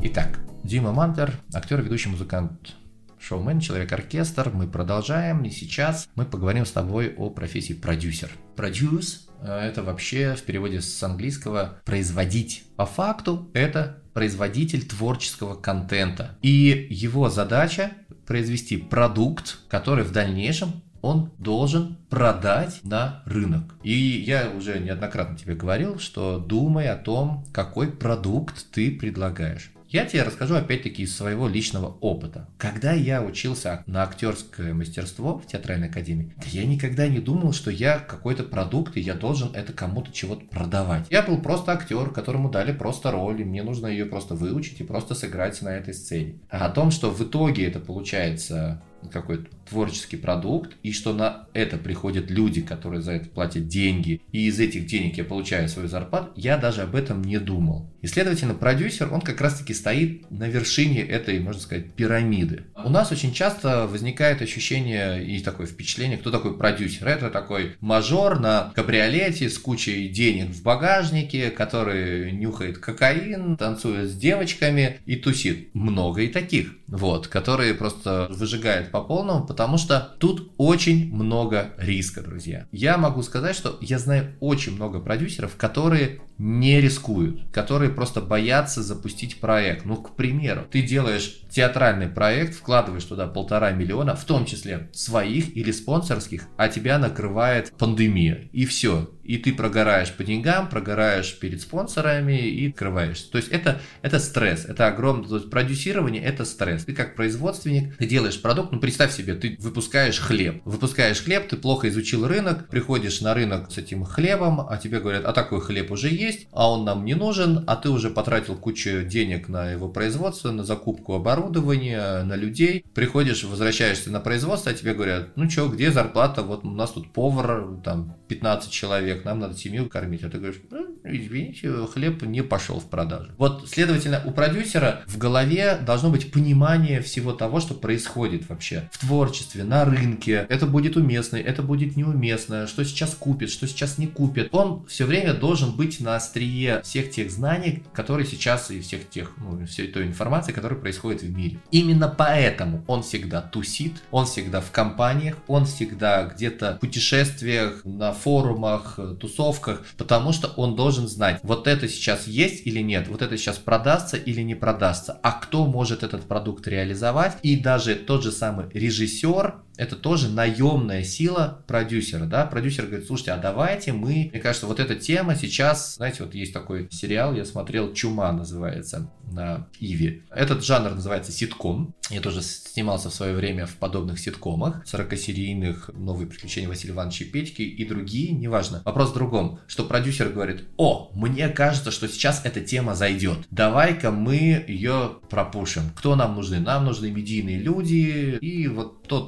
Итак, Дима Мантлер, актер, ведущий музыкант, шоумен, человек-оркестр. Мы продолжаем, и сейчас мы поговорим с тобой о профессии продюсер. Продюс – это вообще в переводе с английского «производить». По факту это производитель творческого контента. И его задача произвести продукт, который в дальнейшем он должен продать на рынок. И я уже неоднократно тебе говорил, что думай о том, какой продукт ты предлагаешь. Я тебе расскажу опять-таки из своего личного опыта. Когда я учился на актерское мастерство в театральной академии, да я никогда не думал, что я какой-то продукт, и я должен это кому-то чего-то продавать. Я был просто актер, которому дали просто роль, и мне нужно ее просто выучить и просто сыграть на этой сцене. А о том, что в итоге это получается какой-то творческий продукт, и что на это приходят люди, которые за это платят деньги, и из этих денег я получаю свою зарплату, я даже об этом не думал. И, следовательно, продюсер, он как раз-таки стоит на вершине этой, можно сказать, пирамиды. У нас очень часто возникает ощущение и такое впечатление, кто такой продюсер. Это такой мажор на кабриолете с кучей денег в багажнике, который нюхает кокаин, танцует с девочками и тусит. Много и таких, вот, которые просто выжигают по полному, потому что тут очень много риска, друзья. Я могу сказать, что я знаю очень много продюсеров, которые не рискуют, которые просто боятся запустить проект. Ну, к примеру, ты делаешь театральный проект, вкладываешь туда полтора миллиона, в том числе своих или спонсорских, а тебя накрывает пандемия. И все. И ты прогораешь по деньгам, прогораешь перед спонсорами и открываешься. То есть это, это стресс, это огромное, то есть продюсирование это стресс. Ты как производственник, ты делаешь продукт, ну представь себе, ты выпускаешь хлеб. Выпускаешь хлеб, ты плохо изучил рынок, приходишь на рынок с этим хлебом, а тебе говорят, а такой хлеб уже есть, а он нам не нужен, а ты уже потратил кучу денег на его производство, на закупку оборудования, на людей. Приходишь, возвращаешься на производство, а тебе говорят, ну что, где зарплата? Вот у нас тут повар, там 15 человек, нам надо семью кормить. А ты говоришь, извините, хлеб не пошел в продажу. Вот, следовательно, у продюсера в голове должно быть понимание всего того, что происходит вообще в творчестве, на рынке. Это будет уместно, это будет неуместно, что сейчас купит, что сейчас не купит. Он все время должен быть на острие всех тех знаний, которые сейчас и всех тех, ну, всей той информации, которая происходит в мире. Именно поэтому он всегда тусит, он всегда в компаниях, он всегда где-то в путешествиях, на форумах, тусовках, потому что он должен знать, вот это сейчас есть или нет, вот это сейчас продастся или не продастся, а кто может этот продукт реализовать, и даже тот же самый режиссер, это тоже наемная сила продюсера, да, продюсер говорит, слушайте, а давайте мы, мне кажется, вот эта тема сейчас, знаете, вот есть такой сериал, я смотрел, «Чума» называется, на Иви. Этот жанр называется ситком, я тоже снимался в свое время в подобных ситкомах, 40-серийных «Новые приключения Василия Ивановича и Петьки» и другие, неважно. Вопрос в другом, что продюсер говорит, о, мне кажется, что сейчас эта тема зайдет, давай-ка мы ее пропушим. Кто нам нужны? Нам нужны медийные люди, и вот то,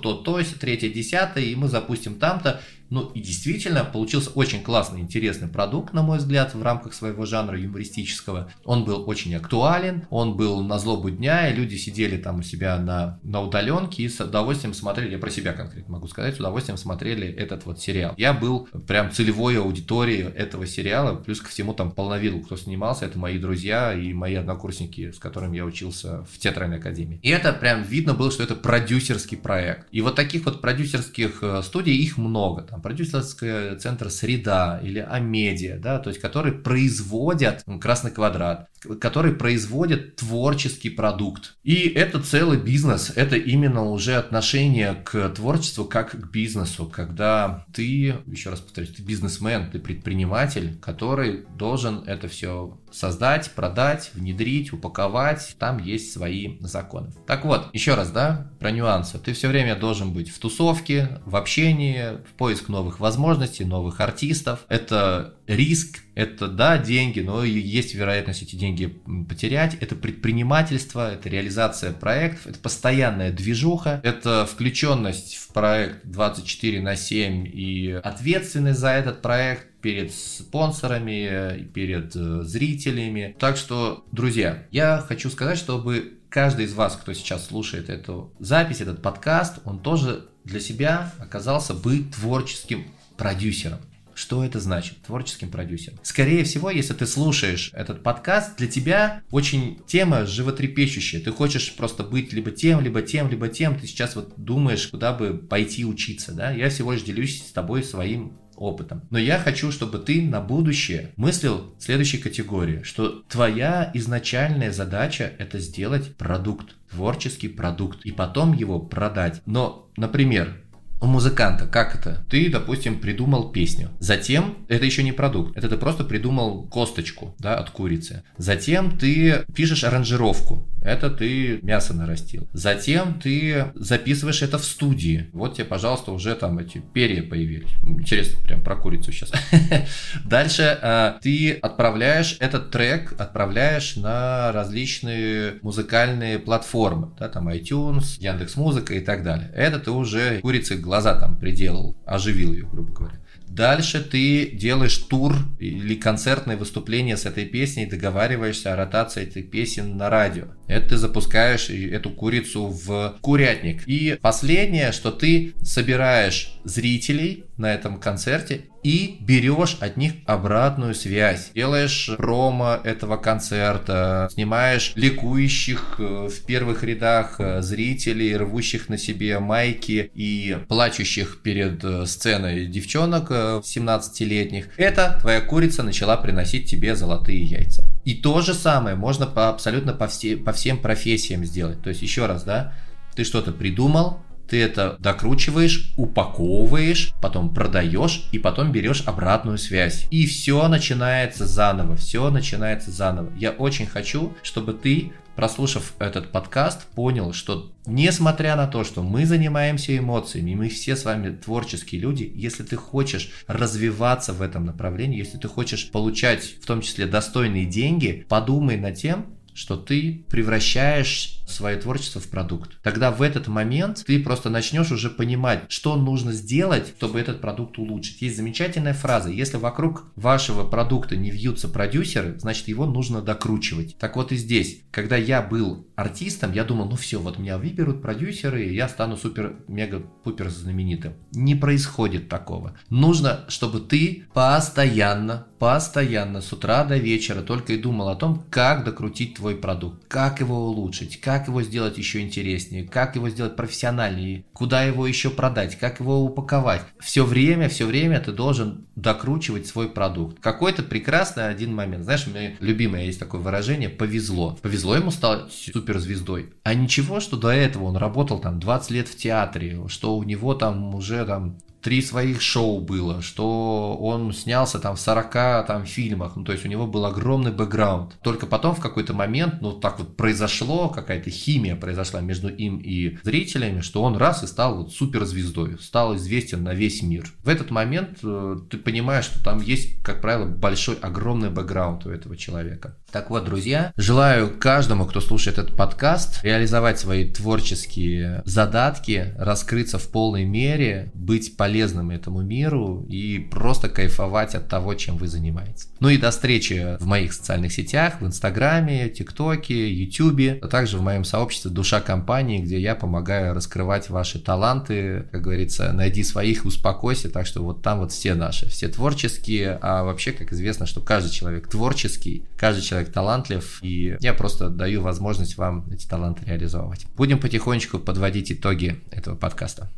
то, то, третье, десятое, и мы запустим там-то. Ну и действительно получился очень классный, интересный продукт, на мой взгляд, в рамках своего жанра юмористического. Он был очень актуален, он был на злобу дня, и люди сидели там у себя на, на удаленке и с удовольствием смотрели, я про себя конкретно могу сказать, с удовольствием смотрели этот вот сериал. Я был прям целевой аудиторией этого сериала, плюс ко всему там полновил, кто снимался, это мои друзья и мои однокурсники, с которыми я учился в театральной академии. И это прям видно было, что это продюсерский проект. И вот таких вот продюсерских э, студий их много. Там продюсерский центр «Среда» или «Амедиа», да, то есть которые производят «Красный квадрат», которые производят творческий продукт. И это целый бизнес, это именно уже отношение к творчеству как к бизнесу, когда ты, еще раз повторюсь, ты бизнесмен, ты предприниматель, который должен это все создать, продать, внедрить, упаковать, там есть свои законы. Так вот, еще раз, да, про нюансы. Ты все время должен быть в тусовке, в общении, в поиск новых возможностей, новых артистов. Это риск, это, да, деньги, но есть вероятность эти деньги потерять. Это предпринимательство, это реализация проектов, это постоянная движуха, это включенность в проект 24 на 7 и ответственность за этот проект перед спонсорами, перед э, зрителями. Так что, друзья, я хочу сказать, чтобы каждый из вас, кто сейчас слушает эту запись, этот подкаст, он тоже для себя оказался бы творческим продюсером. Что это значит? Творческим продюсером. Скорее всего, если ты слушаешь этот подкаст, для тебя очень тема животрепещущая. Ты хочешь просто быть либо тем, либо тем, либо тем. Ты сейчас вот думаешь, куда бы пойти учиться, да? Я всего лишь делюсь с тобой своим опытом. Но я хочу, чтобы ты на будущее мыслил в следующей категории, что твоя изначальная задача это сделать продукт, творческий продукт, и потом его продать. Но, например, у музыканта, как это? Ты, допустим, придумал песню. Затем, это еще не продукт, это ты просто придумал косточку, да, от курицы. Затем ты пишешь аранжировку, это ты мясо нарастил. Затем ты записываешь это в студии. Вот тебе, пожалуйста, уже там эти перья появились. Интересно, прям про курицу сейчас. Дальше э, ты отправляешь этот трек, отправляешь на различные музыкальные платформы, да, там iTunes, Яндекс Музыка и так далее. Это ты уже курицы глаза там приделал, оживил ее, грубо говоря. Дальше ты делаешь тур или концертное выступление с этой песней, договариваешься о ротации этих песен на радио. Это ты запускаешь эту курицу в курятник. И последнее, что ты собираешь зрителей на этом концерте и берешь от них обратную связь. Делаешь промо этого концерта, снимаешь ликующих э, в первых рядах э, зрителей, рвущих на себе майки и плачущих перед э, сценой девчонок 17-летних. Это твоя курица начала приносить тебе золотые яйца. И то же самое можно по, абсолютно по, все, по всем профессиям сделать. То есть еще раз, да, ты что-то придумал, ты это докручиваешь, упаковываешь, потом продаешь и потом берешь обратную связь. И все начинается заново, все начинается заново. Я очень хочу, чтобы ты прослушав этот подкаст, понял, что несмотря на то, что мы занимаемся эмоциями, мы все с вами творческие люди, если ты хочешь развиваться в этом направлении, если ты хочешь получать в том числе достойные деньги, подумай над тем, что ты превращаешь свое творчество в продукт. Тогда в этот момент ты просто начнешь уже понимать, что нужно сделать, чтобы этот продукт улучшить. Есть замечательная фраза, если вокруг вашего продукта не вьются продюсеры, значит его нужно докручивать. Так вот и здесь, когда я был артистом, я думал, ну все, вот меня выберут продюсеры, и я стану супер-мега-пупер знаменитым. Не происходит такого. Нужно, чтобы ты постоянно, постоянно с утра до вечера только и думал о том, как докрутить твой продукт, как его улучшить, как его сделать еще интереснее, как его сделать профессиональнее, куда его еще продать, как его упаковать. Все время, все время ты должен докручивать свой продукт. Какой-то прекрасный один момент. Знаешь, у меня любимое есть такое выражение «повезло». Повезло ему стать суперзвездой. А ничего, что до этого он работал там 20 лет в театре, что у него там уже там три своих шоу было, что он снялся там в 40 там фильмах, ну то есть у него был огромный бэкграунд. Только потом в какой-то момент, ну так вот произошло, какая-то химия произошла между им и зрителями, что он раз и стал вот суперзвездой, стал известен на весь мир. В этот момент э, ты понимаешь, что там есть, как правило, большой, огромный бэкграунд у этого человека. Так вот, друзья, желаю каждому, кто слушает этот подкаст, реализовать свои творческие задатки, раскрыться в полной мере, быть полезным полезным этому миру и просто кайфовать от того, чем вы занимаетесь. Ну и до встречи в моих социальных сетях, в Инстаграме, ТикТоке, Ютубе, а также в моем сообществе «Душа компании», где я помогаю раскрывать ваши таланты, как говорится, найди своих, успокойся, так что вот там вот все наши, все творческие, а вообще, как известно, что каждый человек творческий, каждый человек талантлив, и я просто даю возможность вам эти таланты реализовывать. Будем потихонечку подводить итоги этого подкаста.